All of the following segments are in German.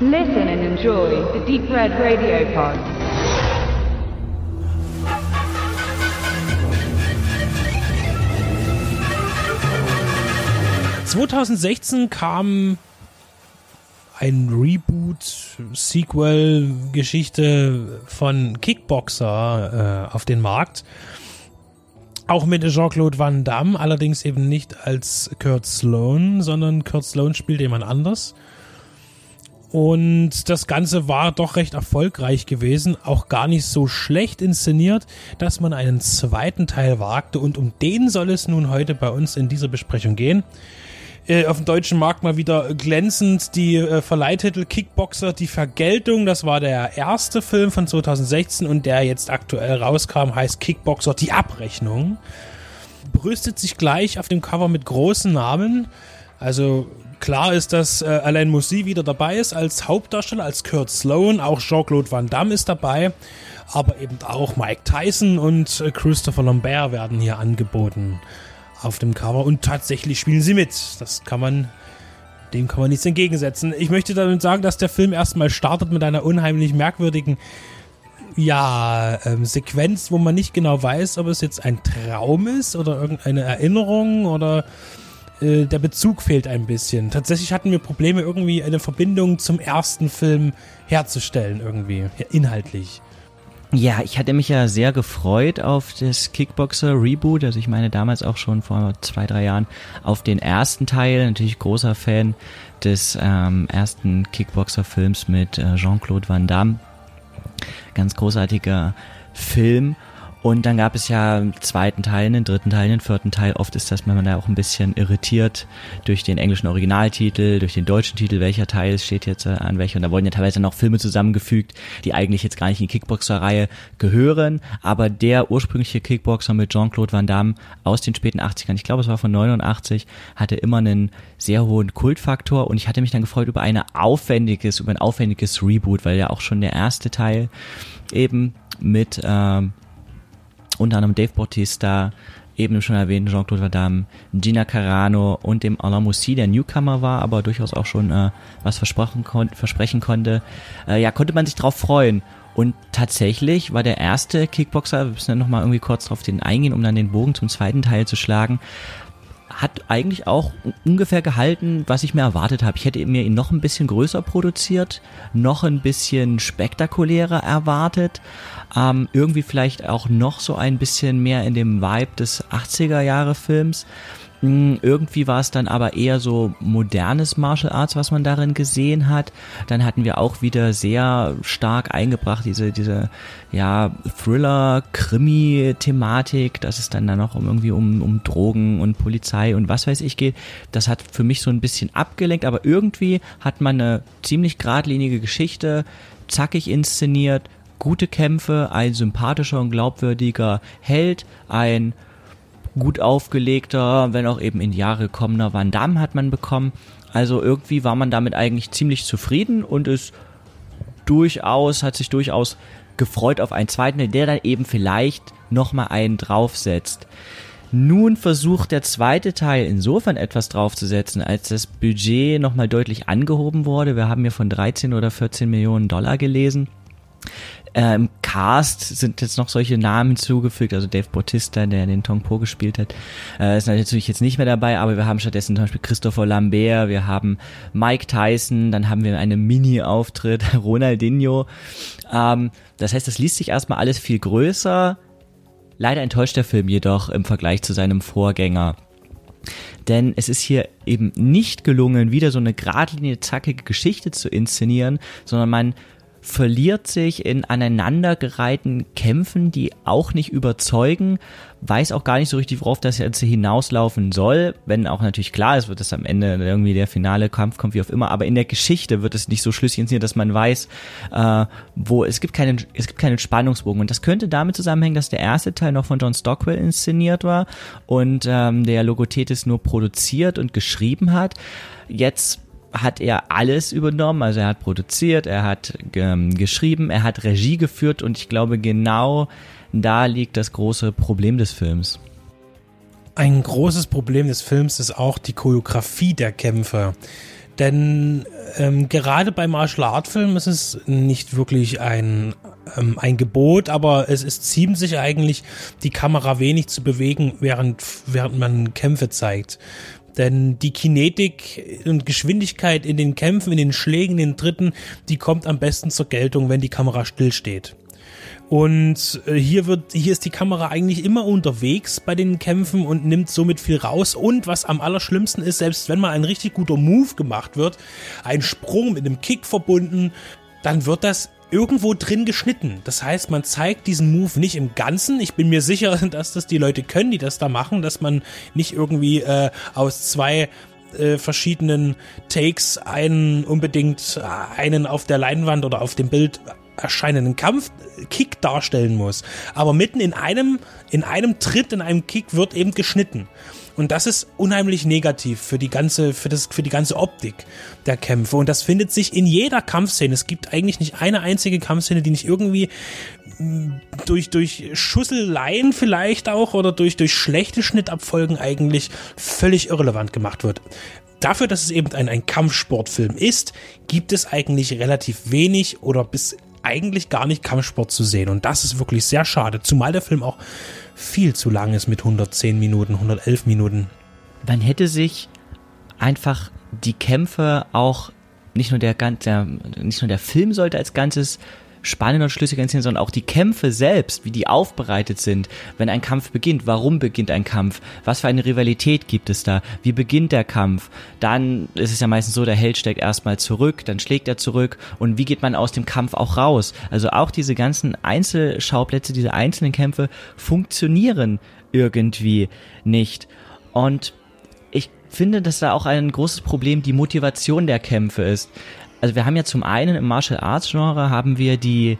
Listen and enjoy the Deep Red Radio Pod. ...2016 kam ein Reboot, Sequel, Geschichte von Kickboxer äh, auf den Markt. Auch mit Jean-Claude Van Damme, allerdings eben nicht als Kurt Sloan, sondern Kurt Sloan spielt jemand anders. Und das Ganze war doch recht erfolgreich gewesen, auch gar nicht so schlecht inszeniert, dass man einen zweiten Teil wagte. Und um den soll es nun heute bei uns in dieser Besprechung gehen. Äh, auf dem deutschen Markt mal wieder glänzend die äh, Verleihtitel Kickboxer, die Vergeltung. Das war der erste Film von 2016 und der jetzt aktuell rauskam, heißt Kickboxer, die Abrechnung. Brüstet sich gleich auf dem Cover mit großen Namen. Also Klar ist, dass äh, Alain Moussi wieder dabei ist als Hauptdarsteller, als Kurt Sloan. Auch Jean-Claude Van Damme ist dabei. Aber eben auch Mike Tyson und äh, Christopher Lambert werden hier angeboten auf dem Cover. Und tatsächlich spielen sie mit. Das kann man, dem kann man nichts entgegensetzen. Ich möchte damit sagen, dass der Film erstmal startet mit einer unheimlich merkwürdigen ja, ähm, Sequenz, wo man nicht genau weiß, ob es jetzt ein Traum ist oder irgendeine Erinnerung oder äh, der Bezug fehlt ein bisschen. Tatsächlich hatten wir Probleme, irgendwie eine Verbindung zum ersten Film herzustellen, irgendwie, inhaltlich. Ja, ich hatte mich ja sehr gefreut auf das Kickboxer Reboot. Also ich meine damals auch schon vor zwei, drei Jahren auf den ersten Teil. Natürlich großer Fan des ähm, ersten Kickboxer-Films mit äh, Jean-Claude Van Damme. Ganz großartiger Film. Und dann gab es ja einen zweiten Teil, einen dritten Teil, einen vierten Teil. Oft ist das, wenn man da auch ein bisschen irritiert durch den englischen Originaltitel, durch den deutschen Titel, welcher Teil steht jetzt äh, an welcher. Und da wurden ja teilweise noch Filme zusammengefügt, die eigentlich jetzt gar nicht in die Kickboxer-Reihe gehören. Aber der ursprüngliche Kickboxer mit Jean-Claude Van Damme aus den späten 80ern, ich glaube es war von 89, hatte immer einen sehr hohen Kultfaktor. Und ich hatte mich dann gefreut über eine aufwendiges, über ein aufwendiges Reboot, weil ja auch schon der erste Teil eben mit ähm, unter anderem Dave Bautista, eben schon erwähnt Jean-Claude Van Damme, Gina Carano und dem Alain Moussi, der Newcomer war, aber durchaus auch schon äh, was versprochen kon versprechen konnte. Äh, ja, konnte man sich drauf freuen. Und tatsächlich war der erste Kickboxer, wir müssen ja nochmal irgendwie kurz drauf den eingehen, um dann den Bogen zum zweiten Teil zu schlagen, hat eigentlich auch ungefähr gehalten, was ich mir erwartet habe. Ich hätte mir ihn noch ein bisschen größer produziert, noch ein bisschen spektakulärer erwartet, ähm, irgendwie vielleicht auch noch so ein bisschen mehr in dem Vibe des 80er Jahre Films. Hm, irgendwie war es dann aber eher so modernes Martial Arts, was man darin gesehen hat. Dann hatten wir auch wieder sehr stark eingebracht diese, diese, ja, Thriller, Krimi-Thematik, dass es dann, dann noch um irgendwie um, um Drogen und Polizei und was weiß ich geht. Das hat für mich so ein bisschen abgelenkt, aber irgendwie hat man eine ziemlich geradlinige Geschichte, zackig inszeniert, gute Kämpfe, ein sympathischer und glaubwürdiger Held, ein gut aufgelegter, wenn auch eben in Jahre gekommener Van Damme hat man bekommen. Also irgendwie war man damit eigentlich ziemlich zufrieden und ist durchaus, hat sich durchaus gefreut auf einen zweiten, der dann eben vielleicht nochmal einen draufsetzt. Nun versucht der zweite Teil insofern etwas draufzusetzen, als das Budget nochmal deutlich angehoben wurde. Wir haben hier von 13 oder 14 Millionen Dollar gelesen. Äh, Im Cast sind jetzt noch solche Namen hinzugefügt, also Dave Bautista, der den Tong Po gespielt hat, äh, ist natürlich jetzt nicht mehr dabei, aber wir haben stattdessen zum Beispiel Christopher Lambert, wir haben Mike Tyson, dann haben wir einen Mini-Auftritt, Ronaldinho. Ähm, das heißt, das liest sich erstmal alles viel größer. Leider enttäuscht der Film jedoch im Vergleich zu seinem Vorgänger. Denn es ist hier eben nicht gelungen, wieder so eine geradlinie, zackige Geschichte zu inszenieren, sondern man verliert sich in aneinandergereihten Kämpfen, die auch nicht überzeugen, weiß auch gar nicht so richtig, worauf das jetzt hinauslaufen soll, wenn auch natürlich klar ist, wird es am Ende irgendwie der finale Kampf kommt, wie auch immer, aber in der Geschichte wird es nicht so schlüssig inszeniert, dass man weiß, äh, wo es gibt keinen, es gibt keinen Spannungsbogen. Und das könnte damit zusammenhängen, dass der erste Teil noch von John Stockwell inszeniert war und ähm, der Logothetis nur produziert und geschrieben hat. Jetzt hat er alles übernommen. Also er hat produziert, er hat ähm, geschrieben, er hat Regie geführt und ich glaube genau da liegt das große Problem des Films. Ein großes Problem des Films ist auch die Choreografie der Kämpfe. Denn ähm, gerade bei Martial Art Filmen ist es nicht wirklich ein, ähm, ein Gebot, aber es ist ziemt sich eigentlich, die Kamera wenig zu bewegen, während, während man Kämpfe zeigt. Denn die Kinetik und Geschwindigkeit in den Kämpfen, in den Schlägen, in den Dritten, die kommt am besten zur Geltung, wenn die Kamera stillsteht. Und äh, hier wird, hier ist die Kamera eigentlich immer unterwegs bei den Kämpfen und nimmt somit viel raus. Und was am allerschlimmsten ist, selbst wenn mal ein richtig guter Move gemacht wird, ein Sprung mit einem Kick verbunden, dann wird das irgendwo drin geschnitten. Das heißt, man zeigt diesen Move nicht im Ganzen. Ich bin mir sicher, dass das die Leute können, die das da machen, dass man nicht irgendwie äh, aus zwei äh, verschiedenen Takes einen unbedingt äh, einen auf der Leinwand oder auf dem Bild erscheinenden Kampfkick darstellen muss. Aber mitten in einem, in einem Tritt, in einem Kick wird eben geschnitten. Und das ist unheimlich negativ für die ganze, für das, für die ganze Optik der Kämpfe. Und das findet sich in jeder Kampfszene. Es gibt eigentlich nicht eine einzige Kampfszene, die nicht irgendwie mm, durch, durch Schusseleien vielleicht auch oder durch, durch schlechte Schnittabfolgen eigentlich völlig irrelevant gemacht wird dafür, dass es eben ein, ein Kampfsportfilm ist, gibt es eigentlich relativ wenig oder bis eigentlich gar nicht Kampfsport zu sehen. Und das ist wirklich sehr schade, zumal der Film auch viel zu lang ist mit 110 Minuten, 111 Minuten. Man hätte sich einfach die Kämpfe auch nicht nur der, der nicht nur der Film sollte als Ganzes spannend und schlüssig inszenieren, sondern auch die Kämpfe selbst, wie die aufbereitet sind, wenn ein Kampf beginnt, warum beginnt ein Kampf, was für eine Rivalität gibt es da, wie beginnt der Kampf, dann ist es ja meistens so, der Held steckt erstmal zurück, dann schlägt er zurück. Und wie geht man aus dem Kampf auch raus. Also auch diese ganzen Einzelschauplätze, diese einzelnen Kämpfe funktionieren irgendwie nicht. Und ich finde, dass da auch ein großes Problem die Motivation der Kämpfe ist also wir haben ja zum einen im Martial Arts Genre haben wir die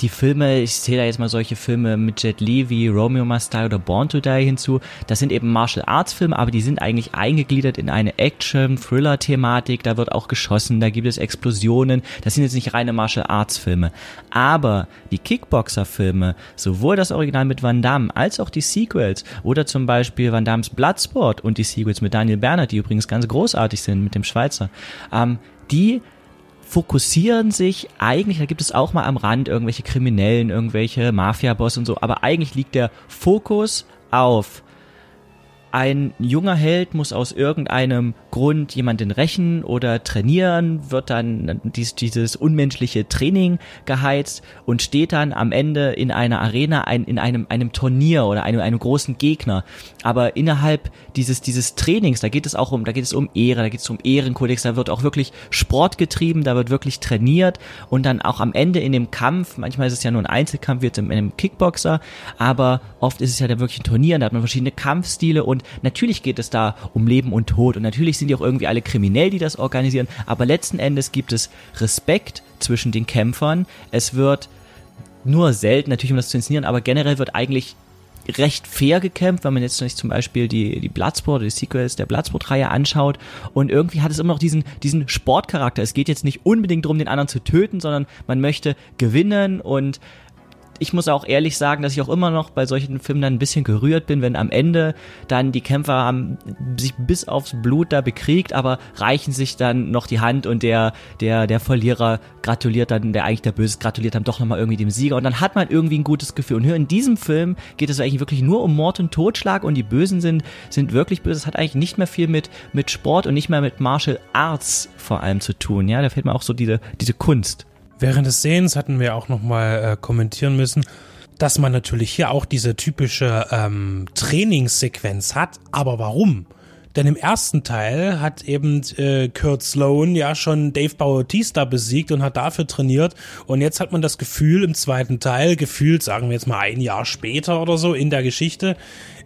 die Filme, ich zähle da jetzt mal solche Filme mit Jet Li wie Romeo Must Die oder Born to Die hinzu. Das sind eben Martial Arts Filme, aber die sind eigentlich eingegliedert in eine Action, Thriller Thematik. Da wird auch geschossen, da gibt es Explosionen. Das sind jetzt nicht reine Martial Arts Filme. Aber die Kickboxer Filme, sowohl das Original mit Van Damme als auch die Sequels oder zum Beispiel Van Dammes Bloodsport und die Sequels mit Daniel Bernhardt, die übrigens ganz großartig sind mit dem Schweizer, ähm, die fokussieren sich eigentlich, da gibt es auch mal am Rand irgendwelche Kriminellen, irgendwelche Mafia-Boss und so, aber eigentlich liegt der Fokus auf ein junger Held muss aus irgendeinem Grund jemanden rächen oder trainieren, wird dann dies, dieses unmenschliche Training geheizt und steht dann am Ende in einer Arena ein, in einem, einem Turnier oder einem, einem großen Gegner. Aber innerhalb dieses, dieses Trainings, da geht es auch um, da geht es um Ehre, da geht es um Ehrenkodex, da wird auch wirklich Sport getrieben, da wird wirklich trainiert und dann auch am Ende in dem Kampf, manchmal ist es ja nur ein Einzelkampf, wird es in einem Kickboxer, aber oft ist es ja da wirklich ein Turnier, da hat man verschiedene Kampfstile und natürlich geht es da um Leben und Tod und natürlich sind die auch irgendwie alle kriminell, die das organisieren, aber letzten Endes gibt es Respekt zwischen den Kämpfern. Es wird nur selten natürlich, um das zu inszenieren, aber generell wird eigentlich recht fair gekämpft, wenn man jetzt zum Beispiel die, die Bloodsport, die Sequels der Bloodsport-Reihe anschaut und irgendwie hat es immer noch diesen, diesen Sportcharakter. Es geht jetzt nicht unbedingt darum, den anderen zu töten, sondern man möchte gewinnen und ich muss auch ehrlich sagen, dass ich auch immer noch bei solchen Filmen dann ein bisschen gerührt bin, wenn am Ende dann die Kämpfer haben sich bis aufs Blut da bekriegt, aber reichen sich dann noch die Hand und der, der, der Verlierer gratuliert dann, der eigentlich der Böse gratuliert dann doch nochmal irgendwie dem Sieger und dann hat man irgendwie ein gutes Gefühl. Und hier in diesem Film geht es eigentlich wirklich nur um Mord und Totschlag und die Bösen sind, sind wirklich böse. Es hat eigentlich nicht mehr viel mit, mit Sport und nicht mehr mit Martial Arts vor allem zu tun. Ja, da fehlt mir auch so diese, diese Kunst. Während des Sehens hatten wir auch nochmal äh, kommentieren müssen, dass man natürlich hier auch diese typische ähm, Trainingssequenz hat. Aber warum? Denn im ersten Teil hat eben äh, Kurt Sloan ja schon Dave Bautista besiegt und hat dafür trainiert. Und jetzt hat man das Gefühl im zweiten Teil, gefühlt, sagen wir jetzt mal ein Jahr später oder so in der Geschichte,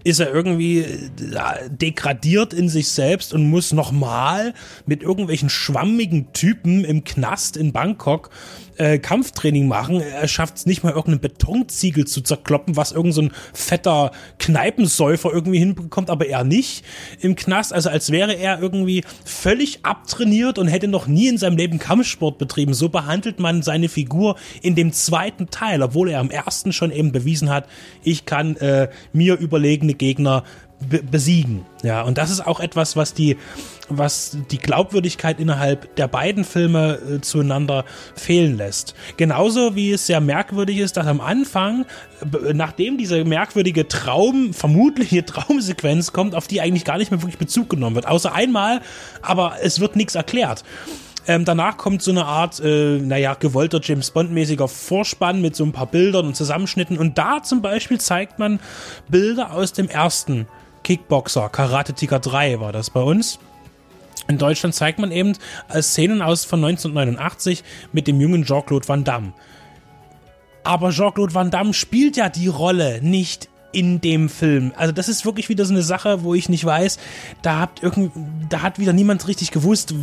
ist er irgendwie äh, degradiert in sich selbst und muss nochmal mit irgendwelchen schwammigen Typen im Knast in Bangkok äh, Kampftraining machen. Er schafft es nicht mal irgendeinen Betonziegel zu zerkloppen, was irgendein so fetter Kneipensäufer irgendwie hinbekommt, aber er nicht im Knast. Also als wäre er irgendwie völlig abtrainiert und hätte noch nie in seinem Leben Kampfsport betrieben. So behandelt man seine Figur in dem zweiten Teil, obwohl er am ersten schon eben bewiesen hat, ich kann äh, mir überlegene Gegner be besiegen. Ja, und das ist auch etwas, was die, was die Glaubwürdigkeit innerhalb der beiden Filme äh, zueinander fehlen lässt. Genauso wie es sehr merkwürdig ist, dass am Anfang, nachdem diese merkwürdige Traum, vermutliche Traumsequenz kommt, auf die eigentlich gar nicht mehr wirklich Bezug genommen wird. Außer einmal, aber es wird nichts erklärt. Ähm, danach kommt so eine Art, äh, naja, gewollter James Bond-mäßiger Vorspann mit so ein paar Bildern und Zusammenschnitten. Und da zum Beispiel zeigt man Bilder aus dem ersten Kickboxer, Karate Tiger 3 war das bei uns. In Deutschland zeigt man eben Szenen aus von 1989 mit dem jungen Jean-Claude Van Damme. Aber Jean-Claude Van Damme spielt ja die Rolle nicht in dem Film. Also das ist wirklich wieder so eine Sache, wo ich nicht weiß, da hat irgend, da hat wieder niemand richtig gewusst,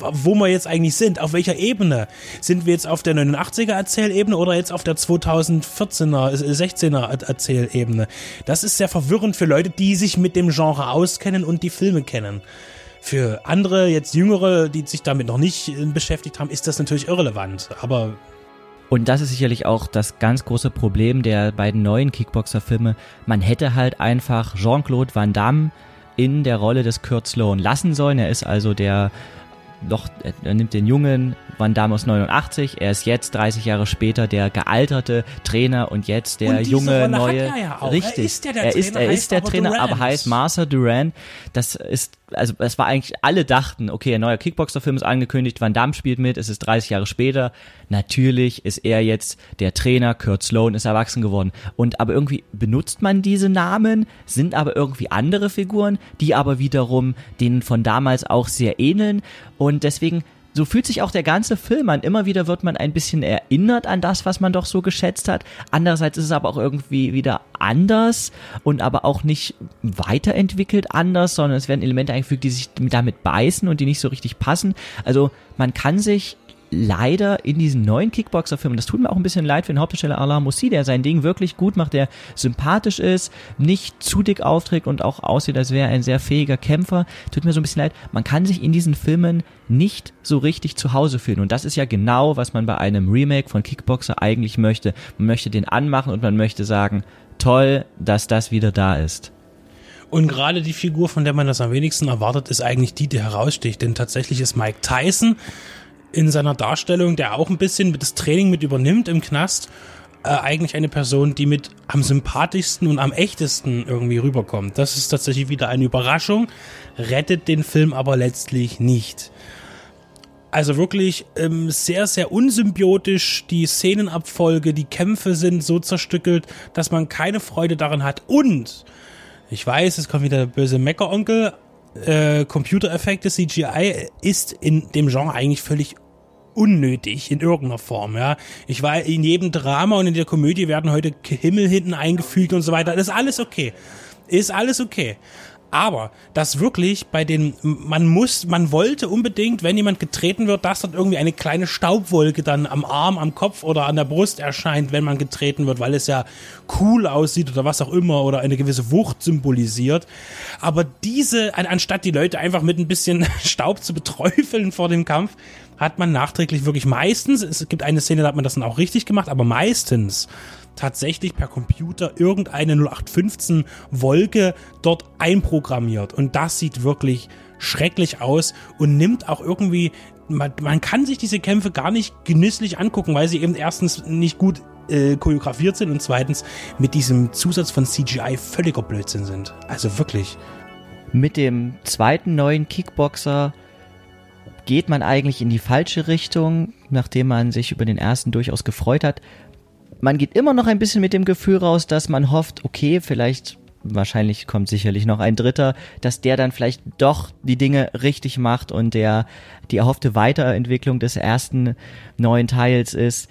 wo wir jetzt eigentlich sind, auf welcher Ebene. Sind wir jetzt auf der 89er Erzählebene oder jetzt auf der 2014er, 16er Erzählebene? Das ist sehr verwirrend für Leute, die sich mit dem Genre auskennen und die Filme kennen. Für andere, jetzt Jüngere, die sich damit noch nicht äh, beschäftigt haben, ist das natürlich irrelevant. Aber und das ist sicherlich auch das ganz große Problem der beiden neuen Kickboxer-Filme. Man hätte halt einfach Jean-Claude Van Damme in der Rolle des Kurt Sloan lassen sollen. Er ist also der noch, er nimmt den jungen Van Damme aus 89, er ist jetzt 30 Jahre später der gealterte Trainer und jetzt der und junge Rolle neue. Er ja auch. Richtig. Er ist ja der er Trainer, ist, er ist der aber Trainer, Durant. aber heißt Martha Duran. Das ist, also es war eigentlich, alle dachten, okay, ein neuer Kickboxer-Film ist angekündigt, Van Damme spielt mit, es ist 30 Jahre später. Natürlich ist er jetzt der Trainer, Kurt Sloan ist erwachsen geworden. Und aber irgendwie benutzt man diese Namen, sind aber irgendwie andere Figuren, die aber wiederum denen von damals auch sehr ähneln. Und deswegen so fühlt sich auch der ganze Film an. Immer wieder wird man ein bisschen erinnert an das, was man doch so geschätzt hat. Andererseits ist es aber auch irgendwie wieder anders und aber auch nicht weiterentwickelt anders, sondern es werden Elemente eingefügt, die sich damit beißen und die nicht so richtig passen. Also man kann sich leider in diesen neuen Kickboxer-Filmen, das tut mir auch ein bisschen leid für den Hauptdarsteller Alain Moussi, der sein Ding wirklich gut macht, der sympathisch ist, nicht zu dick aufträgt und auch aussieht, als wäre er ein sehr fähiger Kämpfer. Tut mir so ein bisschen leid. Man kann sich in diesen Filmen nicht so richtig zu Hause fühlen. Und das ist ja genau, was man bei einem Remake von Kickboxer eigentlich möchte. Man möchte den anmachen und man möchte sagen, toll, dass das wieder da ist. Und gerade die Figur, von der man das am wenigsten erwartet, ist eigentlich die, die heraussticht. Denn tatsächlich ist Mike Tyson in seiner Darstellung, der auch ein bisschen das Training mit übernimmt im Knast, äh, eigentlich eine Person, die mit am sympathischsten und am echtesten irgendwie rüberkommt. Das ist tatsächlich wieder eine Überraschung, rettet den Film aber letztlich nicht. Also wirklich ähm, sehr, sehr unsymbiotisch. Die Szenenabfolge, die Kämpfe sind so zerstückelt, dass man keine Freude daran hat. Und ich weiß, es kommt wieder der böse Meckeronkel. Äh, Computereffekte, CGI ist in dem Genre eigentlich völlig unnötig in irgendeiner Form, ja. Ich war in jedem Drama und in der Komödie werden heute Himmel hinten eingefügt und so weiter. Das ist alles okay. Ist alles okay. Aber das wirklich bei den, man muss, man wollte unbedingt, wenn jemand getreten wird, dass dort irgendwie eine kleine Staubwolke dann am Arm, am Kopf oder an der Brust erscheint, wenn man getreten wird, weil es ja cool aussieht oder was auch immer oder eine gewisse Wucht symbolisiert. Aber diese, anstatt die Leute einfach mit ein bisschen Staub zu beträufeln vor dem Kampf, hat man nachträglich wirklich meistens, es gibt eine Szene, da hat man das dann auch richtig gemacht, aber meistens tatsächlich per Computer irgendeine 0815 Wolke dort einprogrammiert. Und das sieht wirklich schrecklich aus und nimmt auch irgendwie, man, man kann sich diese Kämpfe gar nicht genüsslich angucken, weil sie eben erstens nicht gut äh, choreografiert sind und zweitens mit diesem Zusatz von CGI völliger Blödsinn sind. Also wirklich. Mit dem zweiten neuen Kickboxer geht man eigentlich in die falsche Richtung, nachdem man sich über den ersten durchaus gefreut hat. Man geht immer noch ein bisschen mit dem Gefühl raus, dass man hofft, okay, vielleicht, wahrscheinlich kommt sicherlich noch ein dritter, dass der dann vielleicht doch die Dinge richtig macht und der die erhoffte Weiterentwicklung des ersten neuen Teils ist.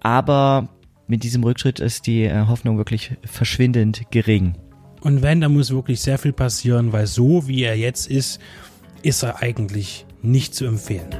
Aber mit diesem Rückschritt ist die äh, Hoffnung wirklich verschwindend gering. Und wenn, da muss wirklich sehr viel passieren, weil so wie er jetzt ist, ist er eigentlich nicht zu empfehlen.